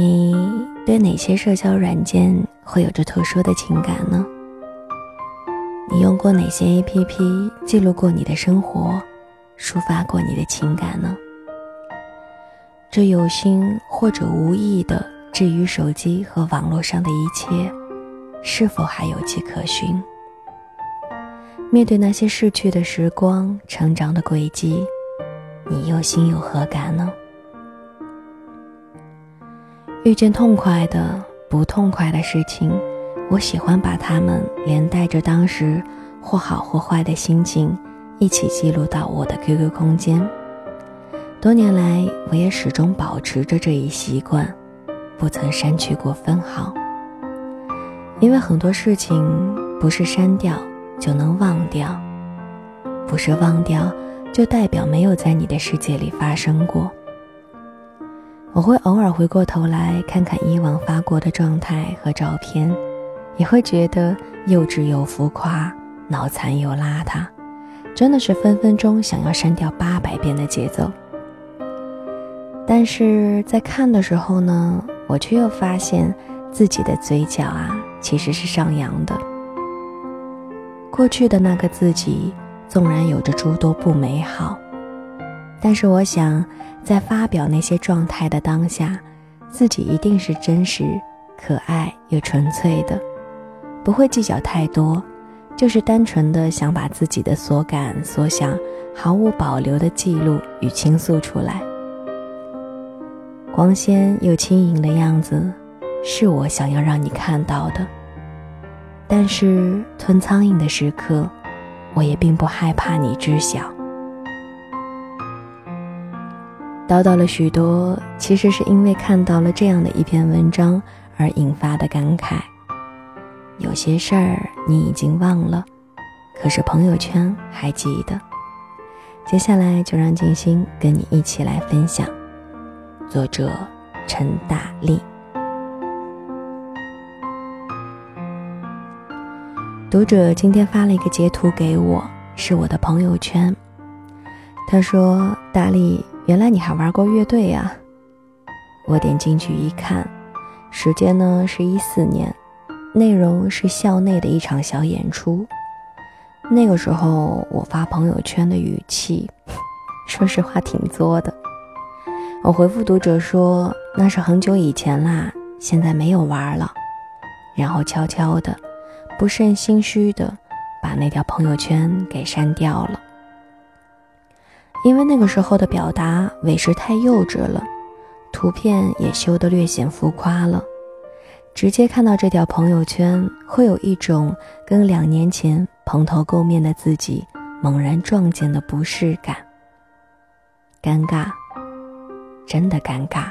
你对哪些社交软件会有着特殊的情感呢？你用过哪些 APP 记录过你的生活，抒发过你的情感呢？这有心或者无意的置于手机和网络上的一切，是否还有迹可循？面对那些逝去的时光、成长的轨迹，你又心有何感呢？遇见痛快的、不痛快的事情，我喜欢把它们连带着当时或好或坏的心情一起记录到我的 QQ 空间。多年来，我也始终保持着这一习惯，不曾删去过分毫。因为很多事情不是删掉就能忘掉，不是忘掉就代表没有在你的世界里发生过。我会偶尔回过头来看看以往发过的状态和照片，也会觉得幼稚又浮夸，脑残又邋遢，真的是分分钟想要删掉八百遍的节奏。但是在看的时候呢，我却又发现自己的嘴角啊其实是上扬的。过去的那个自己，纵然有着诸多不美好，但是我想，在发表那些状态的当下，自己一定是真实、可爱又纯粹的，不会计较太多，就是单纯的想把自己的所感所想毫无保留的记录与倾诉出来。光鲜又轻盈的样子，是我想要让你看到的。但是吞苍蝇的时刻，我也并不害怕你知晓。叨叨了许多，其实是因为看到了这样的一篇文章而引发的感慨。有些事儿你已经忘了，可是朋友圈还记得。接下来就让静心跟你一起来分享。作者陈大力，读者今天发了一个截图给我，是我的朋友圈。他说：“大力，原来你还玩过乐队呀？”我点进去一看，时间呢是一四年，内容是校内的一场小演出。那个时候我发朋友圈的语气，说实话挺作的。我回复读者说：“那是很久以前啦，现在没有玩了。”然后悄悄的、不甚心虚的把那条朋友圈给删掉了，因为那个时候的表达委实太幼稚了，图片也修得略显浮夸了，直接看到这条朋友圈，会有一种跟两年前蓬头垢面的自己猛然撞见的不适感，尴尬。真的尴尬。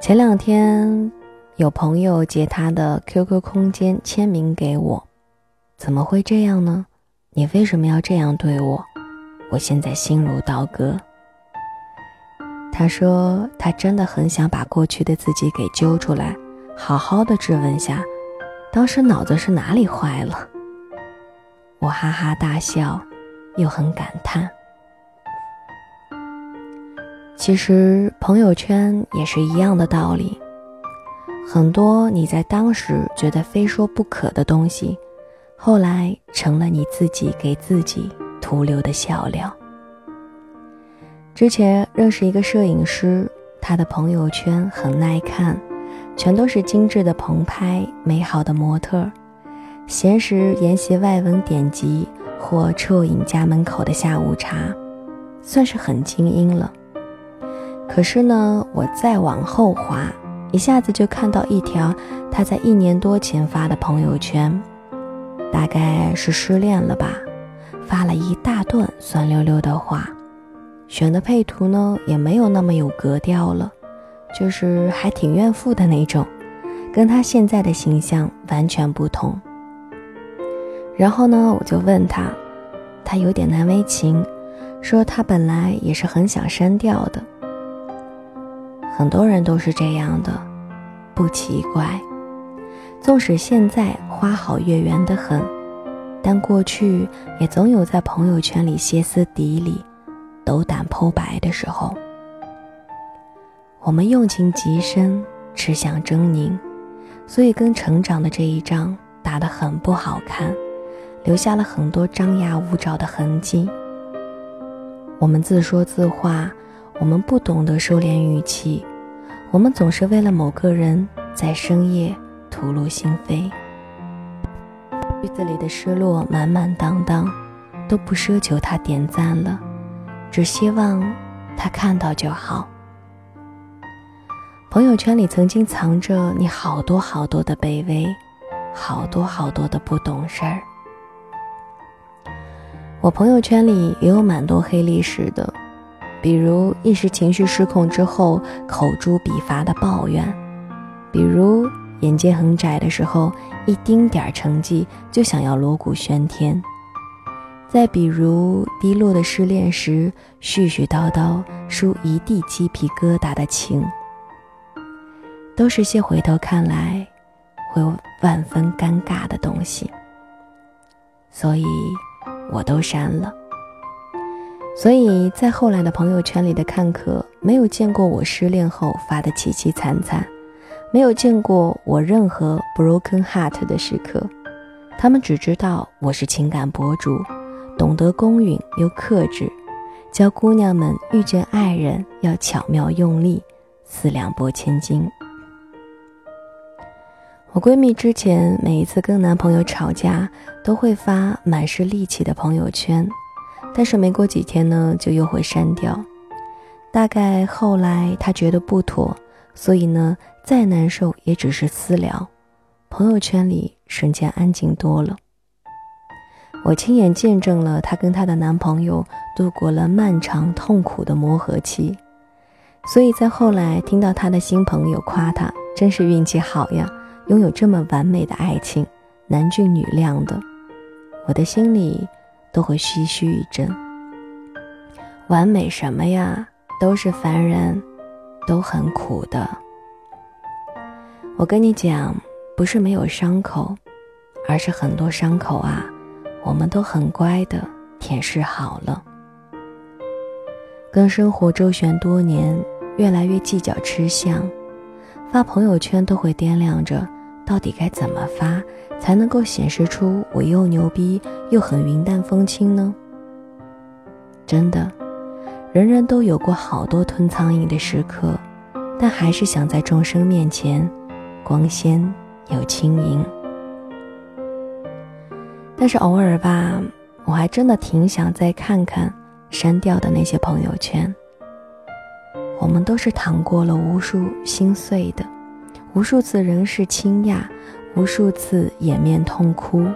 前两天有朋友截他的 QQ 空间签名给我，怎么会这样呢？你为什么要这样对我？我现在心如刀割。他说他真的很想把过去的自己给揪出来，好好的质问下，当时脑子是哪里坏了。我哈哈大笑，又很感叹。其实朋友圈也是一样的道理，很多你在当时觉得非说不可的东西，后来成了你自己给自己徒留的笑料。之前认识一个摄影师，他的朋友圈很耐看，全都是精致的棚拍、美好的模特，闲时研习外文典籍或啜饮家门口的下午茶，算是很精英了。可是呢，我再往后滑，一下子就看到一条他在一年多前发的朋友圈，大概是失恋了吧，发了一大段酸溜溜的话，选的配图呢也没有那么有格调了，就是还挺怨妇的那种，跟他现在的形象完全不同。然后呢，我就问他，他有点难为情，说他本来也是很想删掉的。很多人都是这样的，不奇怪。纵使现在花好月圆的很，但过去也总有在朋友圈里歇斯底里、斗胆剖白的时候。我们用情极深，吃相狰狞，所以跟成长的这一仗打得很不好看，留下了很多张牙舞爪的痕迹。我们自说自话，我们不懂得收敛语气，我们总是为了某个人在深夜吐露心扉。句子里的失落满满当当，都不奢求他点赞了，只希望他看到就好。朋友圈里曾经藏着你好多好多的卑微，好多好多的不懂事儿。我朋友圈里也有蛮多黑历史的，比如一时情绪失控之后口诛笔伐的抱怨，比如眼界很窄的时候一丁点儿成绩就想要锣鼓喧天，再比如低落的失恋时絮絮叨叨输一地鸡皮疙瘩的情。都是些回头看来会万分尴尬的东西，所以我都删了。所以在后来的朋友圈里的看客，没有见过我失恋后发的凄凄惨惨，没有见过我任何 broken heart 的时刻，他们只知道我是情感博主，懂得公允又克制，教姑娘们遇见爱人要巧妙用力，四两拨千斤。我闺蜜之前每一次跟男朋友吵架，都会发满是戾气的朋友圈，但是没过几天呢，就又会删掉。大概后来她觉得不妥，所以呢，再难受也只是私聊，朋友圈里瞬间安静多了。我亲眼见证了她跟她的男朋友度过了漫长痛苦的磨合期，所以在后来听到她的新朋友夸她，真是运气好呀。拥有这么完美的爱情，男俊女靓的，我的心里都会唏嘘一阵。完美什么呀？都是凡人，都很苦的。我跟你讲，不是没有伤口，而是很多伤口啊，我们都很乖的舔舐好了。跟生活周旋多年，越来越计较吃相。发朋友圈都会掂量着，到底该怎么发才能够显示出我又牛逼又很云淡风轻呢？真的，人人都有过好多吞苍蝇的时刻，但还是想在众生面前光鲜又轻盈。但是偶尔吧，我还真的挺想再看看删掉的那些朋友圈。我们都是淌过了无数心碎的，无数次人世倾轧，无数次掩面痛哭，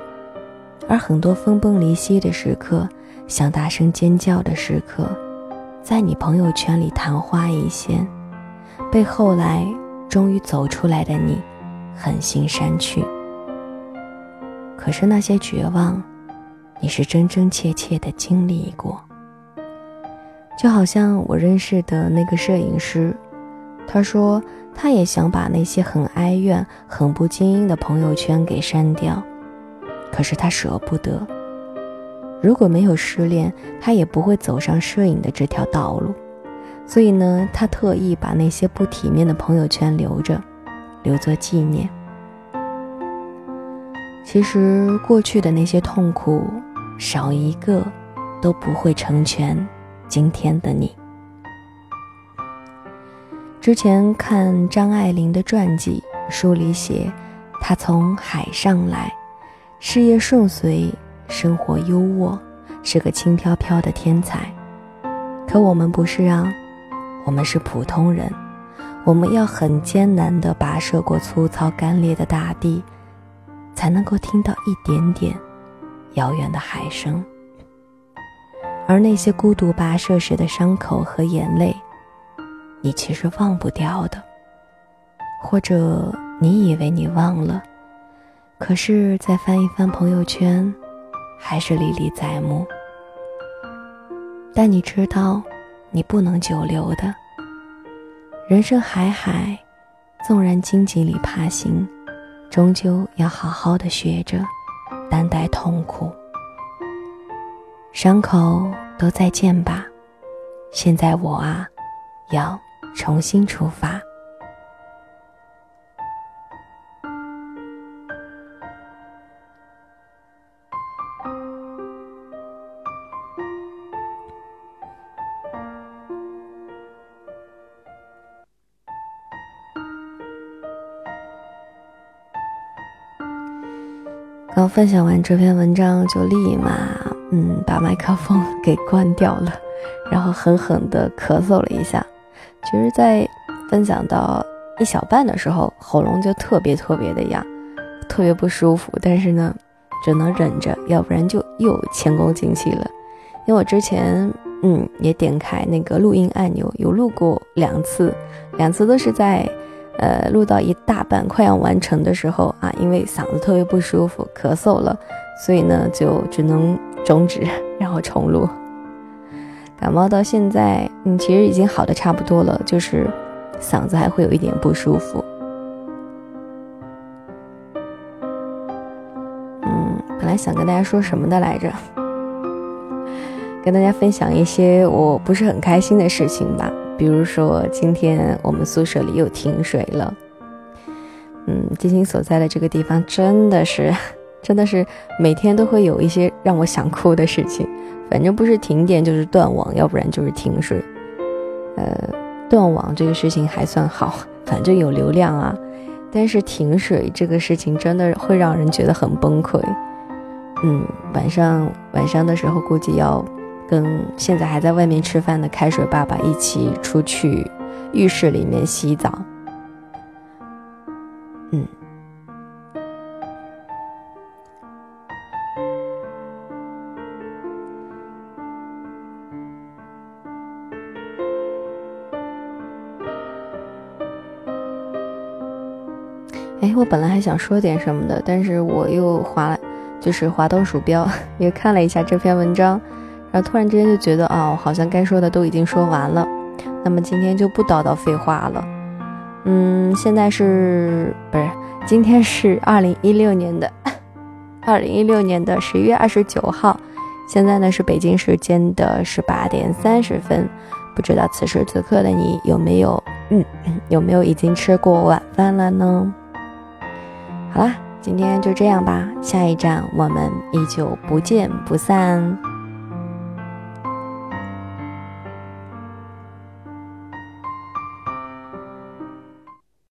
而很多分崩离析的时刻，想大声尖叫的时刻，在你朋友圈里昙花一现，被后来终于走出来的你狠心删去。可是那些绝望，你是真真切切的经历过。就好像我认识的那个摄影师，他说他也想把那些很哀怨、很不精英的朋友圈给删掉，可是他舍不得。如果没有失恋，他也不会走上摄影的这条道路。所以呢，他特意把那些不体面的朋友圈留着，留作纪念。其实过去的那些痛苦，少一个都不会成全。今天的你，之前看张爱玲的传记，书里写，她从海上来，事业顺遂，生活优渥，是个轻飘飘的天才。可我们不是啊，我们是普通人，我们要很艰难地跋涉过粗糙干裂的大地，才能够听到一点点遥远的海声。而那些孤独跋涉时的伤口和眼泪，你其实忘不掉的，或者你以为你忘了，可是再翻一翻朋友圈，还是历历在目。但你知道，你不能久留的。人生海海，纵然荆棘里爬行，终究要好好的学着担待痛苦。伤口都再见吧，现在我啊，要重新出发。刚分享完这篇文章，就立马嗯把麦克风给关掉了，然后狠狠地咳嗽了一下。其实，在分享到一小半的时候，喉咙就特别特别的痒，特别不舒服。但是呢，只能忍着，要不然就又前功尽弃了。因为我之前嗯也点开那个录音按钮，有录过两次，两次都是在。呃，录到一大半快要完成的时候啊，因为嗓子特别不舒服，咳嗽了，所以呢就只能终止，然后重录。感冒到现在，嗯，其实已经好的差不多了，就是嗓子还会有一点不舒服。嗯，本来想跟大家说什么的来着，跟大家分享一些我不是很开心的事情吧。比如说，今天我们宿舍里又停水了。嗯，金星所在的这个地方真的是，真的是每天都会有一些让我想哭的事情。反正不是停电就是断网，要不然就是停水。呃，断网这个事情还算好，反正有流量啊。但是停水这个事情真的会让人觉得很崩溃。嗯，晚上晚上的时候估计要。跟现在还在外面吃饭的开水爸爸一起出去浴室里面洗澡。嗯，哎，我本来还想说点什么的，但是我又滑，就是滑动鼠标，也看了一下这篇文章。然后突然之间就觉得，哦，好像该说的都已经说完了，那么今天就不叨叨废话了。嗯，现在是不是今天是二零一六年的 二零一六年的十一月二十九号，现在呢是北京时间的十八点三十分，不知道此时此刻的你有没有嗯有没有已经吃过晚饭了呢？好啦，今天就这样吧，下一站我们依旧不见不散。